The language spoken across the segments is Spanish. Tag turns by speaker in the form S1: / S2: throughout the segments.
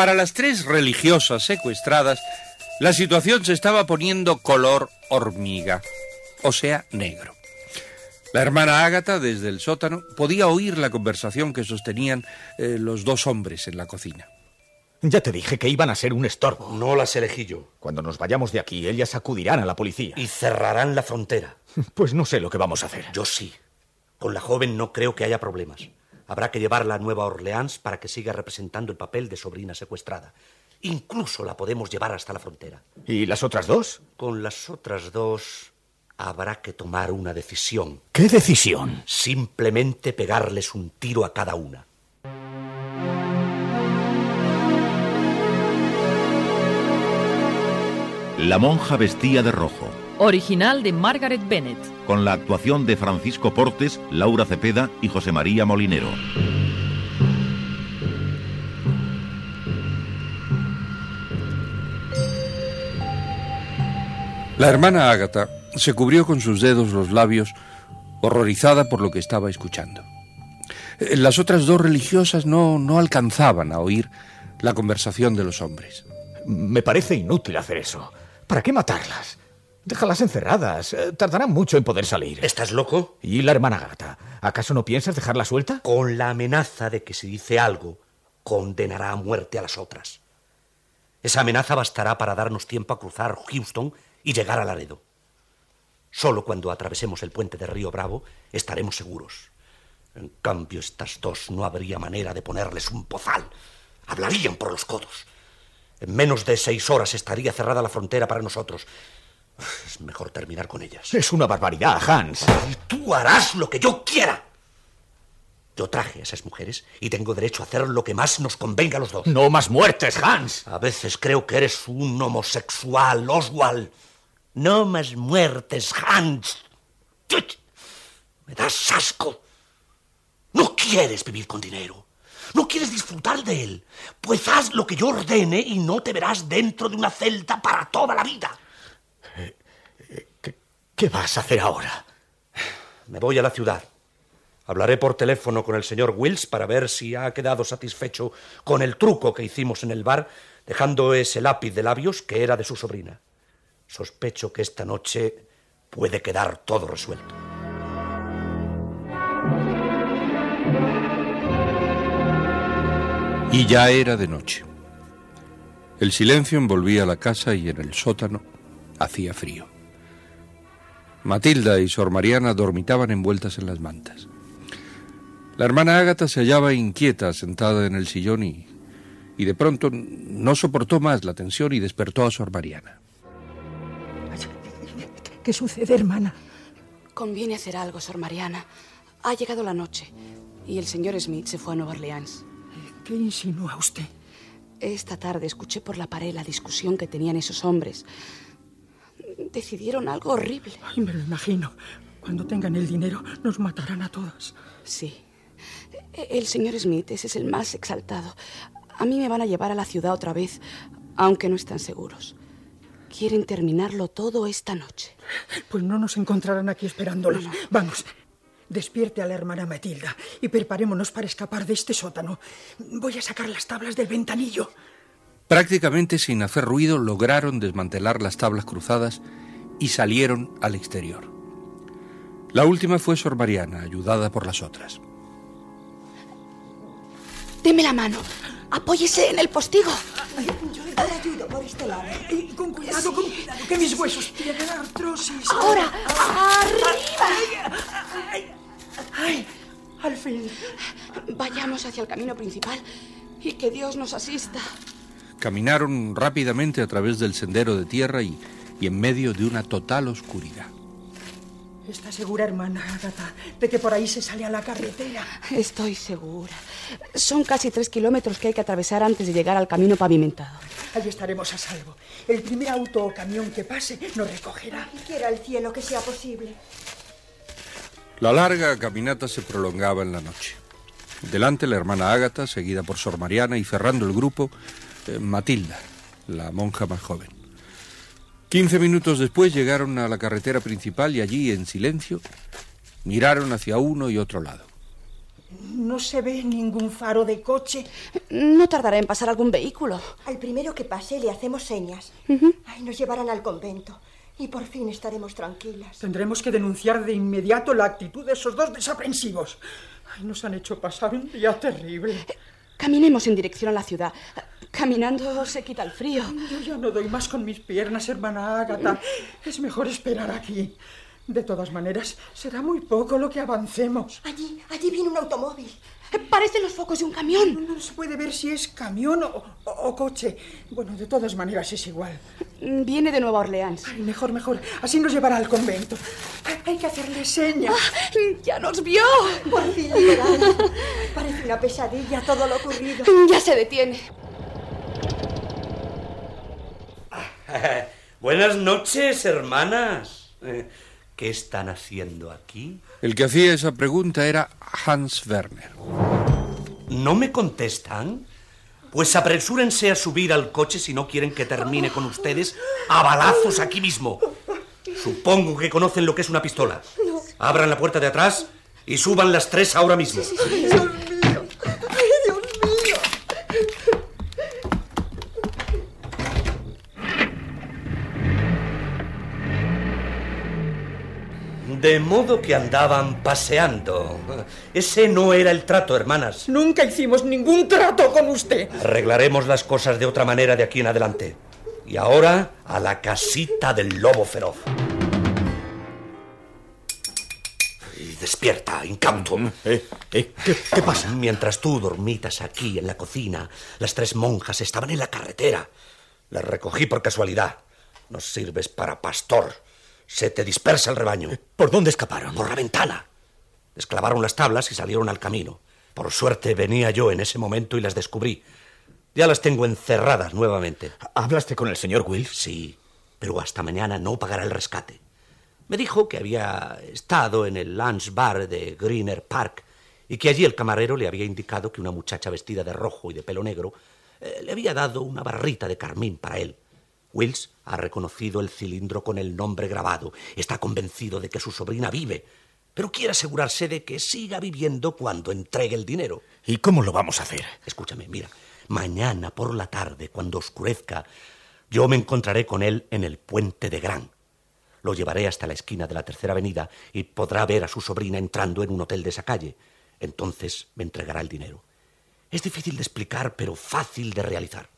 S1: Para las tres religiosas secuestradas, la situación se estaba poniendo color hormiga, o sea, negro. La hermana Ágata, desde el sótano, podía oír la conversación que sostenían eh, los dos hombres en la cocina.
S2: Ya te dije que iban a ser un estorbo.
S3: No las elegí yo.
S2: Cuando nos vayamos de aquí, ellas acudirán a la policía.
S3: Y cerrarán la frontera.
S2: Pues no sé lo que vamos a hacer.
S3: Yo sí. Con la joven no creo que haya problemas. Habrá que llevarla a Nueva Orleans para que siga representando el papel de sobrina secuestrada. Incluso la podemos llevar hasta la frontera.
S2: ¿Y las otras dos?
S3: Con las otras dos habrá que tomar una decisión.
S2: ¿Qué decisión?
S3: Simplemente pegarles un tiro a cada una.
S4: La monja vestía de rojo,
S5: Original de Margaret Bennett.
S4: con la actuación de Francisco Portes, Laura Cepeda y José María Molinero.
S1: La hermana Ágata se cubrió con sus dedos los labios, horrorizada por lo que estaba escuchando. Eh, Las otras dos religiosas no, no alcanzaban a oír la conversación de los hombres.
S2: Me parece inútil hacer eso. ¿Para qué matarlas? Déjalas encerradas. Eh, Tardarán mucho en poder salir.
S3: ¿Estás loco?
S2: ¿Y la hermana gata? ¿Acaso no piensas dejarla suelta?
S3: Con la amenaza de que si dice algo, condenará a muerte a las otras. Esa amenaza bastará para darnos tiempo a cruzar Houston y llegar a Laredo. Solo cuando atravesemos el puente de Río Bravo estaremos seguros. En cambio, estas dos no habría manera de ponerles un pozal. Hablarían por los codos. En menos de seis horas estaría cerrada la frontera para nosotros. Es mejor terminar con ellas.
S2: Es una barbaridad, Hans.
S3: Y tú harás lo que yo quiera. Yo traje a esas mujeres y tengo derecho a hacer lo que más nos convenga a los dos.
S2: No más muertes, Hans.
S3: A veces creo que eres un homosexual, Oswald. No más muertes, Hans. Me das asco. No quieres vivir con dinero. No quieres disfrutar de él. Pues haz lo que yo ordene y no te verás dentro de una celda para toda la vida.
S2: ¿Qué, vas a hacer ahora?
S3: Me voy a la ciudad. Hablaré por teléfono con el señor Wills para ver si ha quedado satisfecho con el truco que hicimos en el bar, dejando ese lápiz de labios que era de su sobrina. Sospecho que esta noche puede quedar todo resuelto.
S1: Y ya era de noche. El silencio envolvía la casa y en el sótano hacía frío. Matilda y Sor Mariana dormitaban envueltas en las mantas. La hermana Ágata se hallaba inquieta sentada en el sillón y, y de pronto no soportó más la tensión y despertó a Sor Mariana.
S6: ¿Qué sucede, hermana?
S7: Conviene hacer algo, Sor Mariana. Ha llegado la noche y el señor Smith se fue a Nueva Orleans.
S6: ¿Qué insinúa usted?
S7: Esta tarde escuché por la pared la discusión que tenían esos hombres. Decidieron algo horrible.
S6: Ay, me lo imagino. Cuando tengan el dinero, nos matarán a todas.
S7: Sí. El señor Smith, ese es el más exaltado. A mí me van a llevar a la ciudad otra vez, aunque no están seguros. Quieren terminarlo todo esta noche.
S6: Pues no nos encontrarán aquí esperándolos.
S7: No, no.
S6: Vamos, despierte a la hermana Matilda y preparémonos para escapar de este sótano. Voy a sacar las tablas del ventanillo.
S1: Prácticamente sin hacer ruido lograron desmantelar las tablas cruzadas y salieron al exterior. La última fue Sor Mariana, ayudada por las otras.
S7: Deme la mano. Apóyese en el postigo.
S6: Yo le ayudo por este lado. Y con cuidado, con cuidado, que mis huesos tienen artrosis.
S7: Ahora, arriba.
S6: Ay, ay, al fin.
S7: Vayamos hacia el camino principal y que Dios nos asista.
S1: Caminaron rápidamente a través del sendero de tierra y, y en medio de una total oscuridad.
S6: ¿Está segura, hermana Agatha, de que por ahí se sale a la carretera?
S7: Estoy segura. Son casi tres kilómetros que hay que atravesar antes de llegar al camino pavimentado.
S6: Allí estaremos a salvo. El primer auto o camión que pase nos recogerá.
S8: Quiera el cielo que sea posible.
S1: La larga caminata se prolongaba en la noche. Delante la hermana Ágata, seguida por Sor Mariana y cerrando el grupo, Matilda, la monja más joven. Quince minutos después llegaron a la carretera principal y allí, en silencio, miraron hacia uno y otro lado.
S6: No se ve ningún faro de coche.
S7: No tardará en pasar algún vehículo.
S8: Al primero que pase le hacemos señas. Ay, nos llevarán al convento. Y por fin estaremos tranquilas.
S6: Tendremos que denunciar de inmediato la actitud de esos dos desaprensivos. Ay, nos han hecho pasar un día terrible.
S7: Caminemos en dirección a la ciudad. Caminando se quita el frío.
S6: Yo ya no doy más con mis piernas, hermana Ágata. Es mejor esperar aquí. De todas maneras, será muy poco lo que avancemos.
S8: Allí, allí viene un automóvil.
S7: Parecen los focos de un camión.
S6: No, no se puede ver si es camión o, o- o coche. Bueno, de todas maneras es igual.
S7: Viene de Nueva Orleans.
S6: Ay, mejor, mejor. Así nos llevará al convento. Hay, que hacerle señas.
S7: Ya nos vio.
S8: Por fin. Parece una pesadilla todo lo ocurrido.
S7: Ya se detiene.
S3: Buenas noches, hermanas. ¿Qué están haciendo aquí?
S1: El que hacía esa pregunta era Hans Werner.
S3: ¿No me contestan? Pues apresúrense a subir al coche si no quieren que termine con ustedes a balazos aquí mismo. Supongo que conocen lo que es una pistola. Abran la puerta de atrás y suban las tres ahora mismo.
S8: Ay,
S3: De modo que andaban paseando. Ese no era el trato, hermanas.
S6: Nunca hicimos ningún trato con usted.
S3: Arreglaremos las cosas de otra manera de aquí en adelante. Y ahora a la casita del lobo feroz. Y despierta, incauto.
S2: Eh, eh, ¿qué, qué pasa?
S3: Mientras tú dormitas aquí en la cocina, las tres monjas estaban en la carretera. Las recogí por casualidad. No sirves para pastor. Se te dispersa el rebaño.
S2: ¿Por dónde escaparon?
S3: Por la ventana. Desclavaron las tablas y salieron al camino. Por suerte venía yo en ese momento y las descubrí. Ya las tengo encerradas nuevamente.
S2: ¿Hablaste con el señor Wills?
S3: Sí, pero hasta mañana no pagará el rescate. Me dijo que había estado en el lunch bar de Greener Park y que allí el camarero le había indicado que una muchacha vestida de rojo y de pelo negro eh, le había dado una barrita de carmín para él. Wills ha reconocido el cilindro con el nombre grabado. Está convencido de que su sobrina vive, pero quiere asegurarse de que siga viviendo cuando entregue el dinero.
S2: ¿Y cómo lo vamos a hacer?
S3: Escúchame, mira, mañana por la tarde, cuando oscurezca, yo me encontraré con él en el puente de Gran. Lo llevaré hasta la esquina de la tercera avenida y podrá ver a su sobrina entrando en un hotel de esa calle. Entonces me entregará el dinero. Es difícil de explicar, pero fácil de realizar.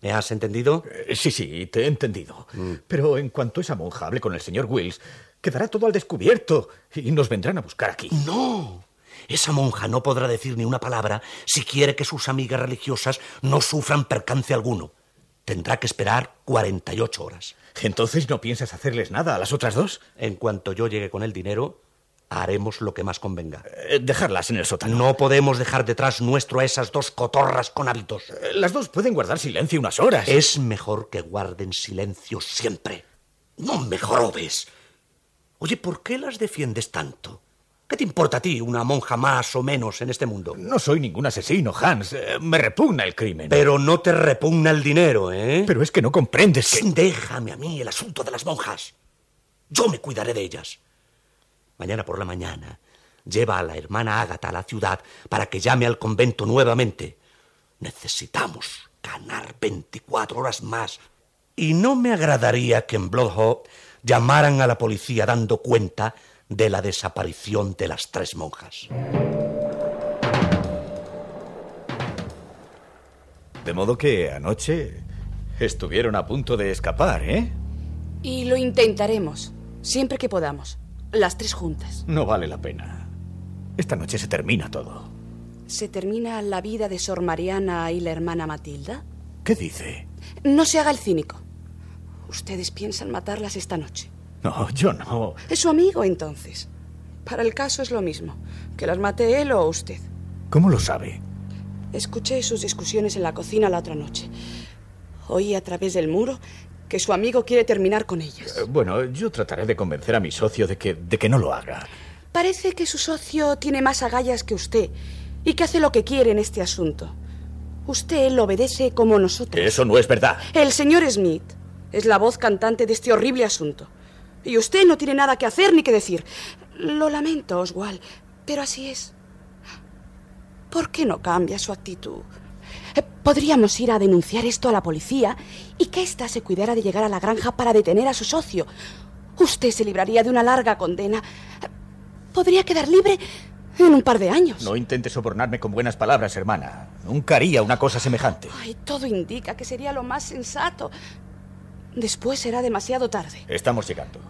S3: ¿Me has entendido?
S2: Eh, sí, sí, te he entendido. Pero en cuanto esa monja hable con el señor Wills, quedará todo al descubierto y nos vendrán a buscar aquí.
S3: No. Esa monja no podrá decir ni una palabra si quiere que sus amigas religiosas no sufran percance alguno. Tendrá que esperar 48 horas.
S2: ¿Entonces no piensas hacerles nada a las otras dos?
S3: En cuanto yo llegue con el dinero, haremos lo que más convenga.
S2: Eh, dejarlas en el sótano.
S3: No podemos dejar detrás nuestro a esas dos cotorras con hábitos.
S2: Eh, Las dos pueden guardar silencio unas horas.
S3: Es mejor que guarden silencio siempre. No me jorobes. Oye, ¿por qué las defiendes tanto? ¿Qué te importa a ti una monja más o menos en este mundo?
S2: No soy ningún asesino, Hans. Eh, Me repugna el crimen.
S3: Pero no te repugna el dinero, ¿eh?
S2: Pero es que no comprendes que...
S3: Déjame a mí el asunto de las monjas. Yo me cuidaré de ellas. Mañana por la mañana lleva a la hermana Ágata a la ciudad para que llame al convento nuevamente. Necesitamos ganar 24 horas más. Y no me agradaría que en Bloodhope llamaran a la policía dando cuenta de la desaparición de las tres monjas.
S2: De modo que anoche estuvieron a punto de escapar, ¿eh?
S7: Y lo intentaremos, siempre que podamos. Las tres juntas.
S2: No vale la pena. Esta noche se termina todo.
S7: ¿Se termina la vida de Sor Mariana y la hermana Matilda?
S2: ¿Qué dice?
S7: No se haga el cínico. Ustedes piensan matarlas esta noche.
S2: No, yo no.
S7: Es su amigo entonces. Para el caso es lo mismo. Que las mate él o usted.
S2: ¿Cómo lo sabe?
S7: Escuché sus discusiones en la cocina la otra noche. Oí a través del muro que su amigo quiere terminar con ellas.
S2: Eh, bueno, yo trataré de convencer a mi socio de que, de que no lo haga.
S7: Parece que su socio tiene más agallas que usted y que hace lo que quiere en este asunto. Usted lo obedece como nosotros.
S2: Eso no es verdad.
S7: El señor Smith es la voz cantante de este horrible asunto. Y usted no tiene nada que hacer ni que decir. Lo lamento, Oswald, pero así es. ¿Por qué no cambia su actitud? Eh, podríamos ir a denunciar esto a la policía y que ésta se cuidara de llegar a la granja para detener a su socio. Usted se libraría de una larga condena. Podría quedar libre en un par de años.
S2: No intente sobornarme con buenas palabras, hermana. Nunca haría una cosa semejante.
S7: Ay, todo indica que sería lo más sensato. Después será demasiado tarde.
S2: Estamos llegando.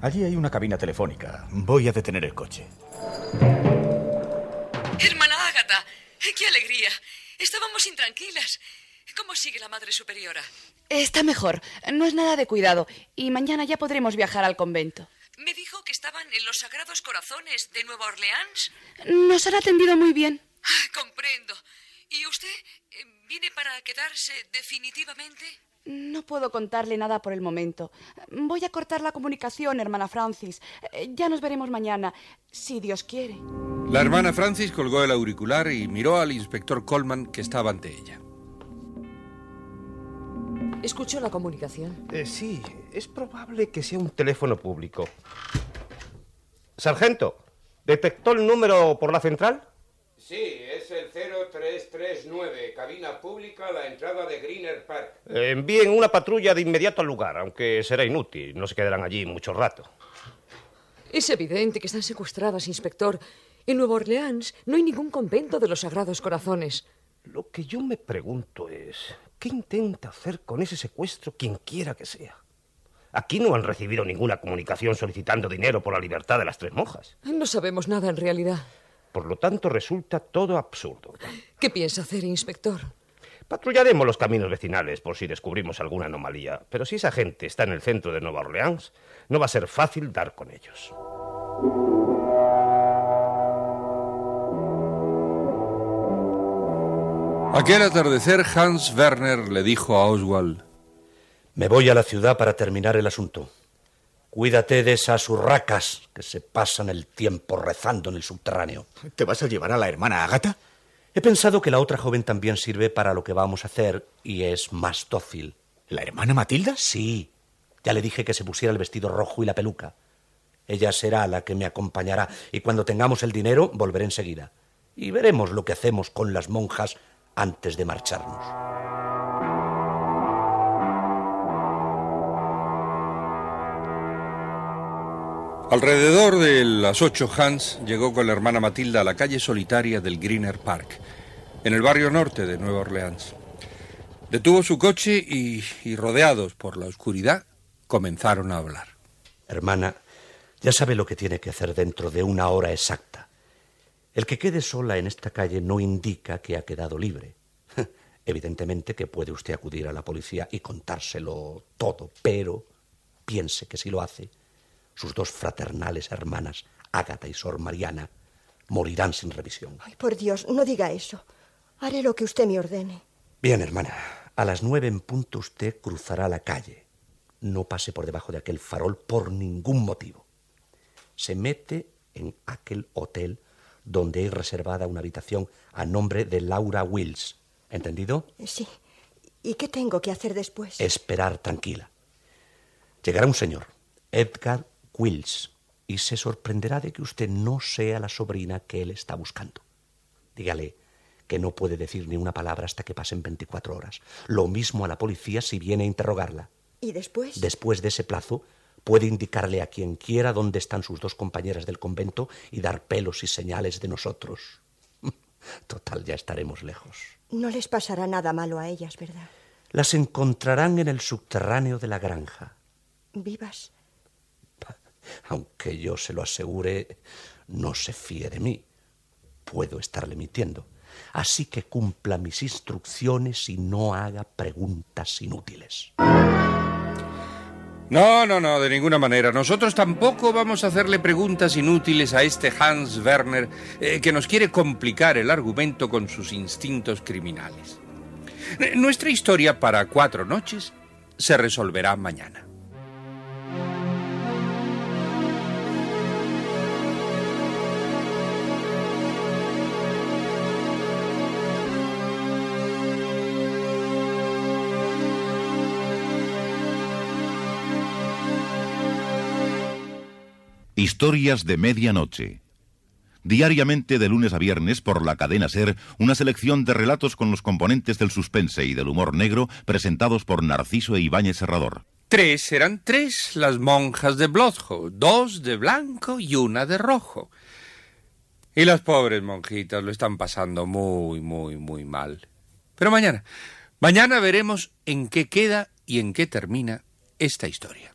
S2: Allí hay una cabina telefónica. Voy a detener el coche.
S9: Hermana Ágata, qué alegría. Estábamos intranquilas. ¿Cómo sigue la Madre Superiora?
S7: Está mejor. No es nada de cuidado. Y mañana ya podremos viajar al convento.
S9: Me dijo que estaban en los Sagrados Corazones de Nueva Orleans.
S7: Nos han atendido muy bien.
S9: Ah, comprendo. ¿Y usted eh, viene para quedarse definitivamente?
S7: No puedo contarle nada por el momento. Voy a cortar la comunicación, hermana Francis. Eh, ya nos veremos mañana, si Dios quiere.
S1: La hermana Francis colgó el auricular y miró al inspector Coleman que estaba ante ella.
S9: ¿Escuchó la comunicación?
S10: Eh, sí, es probable que sea un teléfono público. Sargento, ¿detectó el número por la central?
S11: Sí, 0339, cabina pública, la entrada de Greener Park.
S10: Eh, envíen una patrulla de inmediato al lugar, aunque será inútil, no se quedarán allí mucho rato.
S9: Es evidente que están secuestradas, inspector. En Nueva Orleans no hay ningún convento de los Sagrados Corazones.
S10: Lo que yo me pregunto es, ¿qué intenta hacer con ese secuestro quien quiera que sea? Aquí no han recibido ninguna comunicación solicitando dinero por la libertad de las tres monjas.
S9: No sabemos nada en realidad.
S10: Por lo tanto, resulta todo absurdo.
S9: ¿Qué piensa hacer, inspector?
S10: Patrullaremos los caminos vecinales por si descubrimos alguna anomalía, pero si esa gente está en el centro de Nueva Orleans, no va a ser fácil dar con ellos.
S1: Aquel atardecer Hans Werner le dijo a Oswald
S3: Me voy a la ciudad para terminar el asunto. Cuídate de esas urracas que se pasan el tiempo rezando en el subterráneo.
S2: ¿Te vas a llevar a la hermana Agatha?
S3: He pensado que la otra joven también sirve para lo que vamos a hacer y es más dócil.
S2: ¿La hermana Matilda?
S3: Sí. Ya le dije que se pusiera el vestido rojo y la peluca. Ella será la que me acompañará y cuando tengamos el dinero volveré enseguida. Y veremos lo que hacemos con las monjas antes de marcharnos.
S1: Alrededor de las ocho, Hans llegó con la hermana Matilda a la calle solitaria del Greener Park, en el barrio norte de Nueva Orleans. Detuvo su coche y, y rodeados por la oscuridad, comenzaron a hablar.
S3: Hermana, ya sabe lo que tiene que hacer dentro de una hora exacta. El que quede sola en esta calle no indica que ha quedado libre. Evidentemente que puede usted acudir a la policía y contárselo todo, pero piense que si lo hace, sus dos fraternales hermanas, Ágata y Sor Mariana, morirán sin revisión.
S8: Ay, por Dios, no diga eso. Haré lo que usted me ordene.
S3: Bien, hermana. A las nueve en punto usted cruzará la calle. No pase por debajo de aquel farol por ningún motivo. Se mete en aquel hotel donde hay reservada una habitación a nombre de Laura Wills. ¿Entendido?
S8: Sí. ¿Y qué tengo que hacer después?
S3: Esperar tranquila. Llegará un señor, Edgar Wills, y se sorprenderá de que usted no sea la sobrina que él está buscando. Dígale que no puede decir ni una palabra hasta que pasen 24 horas. Lo mismo a la policía si viene a interrogarla.
S8: ¿Y después?
S3: Después de ese plazo, Puede indicarle a quien quiera dónde están sus dos compañeras del convento y dar pelos y señales de nosotros. Total, ya estaremos lejos.
S8: No les pasará nada malo a ellas, ¿verdad?
S3: Las encontrarán en el subterráneo de la granja.
S8: ¿Vivas?
S3: Aunque yo se lo asegure, no se fíe de mí. Puedo estarle mintiendo. Así que cumpla mis instrucciones y no haga preguntas inútiles.
S1: No, no, no, de ninguna manera. Nosotros tampoco vamos a hacerle preguntas inútiles a este Hans Werner eh, que nos quiere complicar el argumento con sus instintos criminales. Eh, Nuestra historia para cuatro noches se resolverá mañana.
S4: Historias de medianoche. Diariamente de lunes a viernes por la cadena Ser, una selección de relatos con los componentes del suspense y del humor negro presentados por Narciso e Ibáñez Serrador.
S1: Tres eran tres las monjas de Blodjo, dos de blanco y una de rojo. Y las pobres monjitas lo están pasando muy, muy, muy mal. Pero mañana, mañana veremos en qué queda y en qué termina esta historia.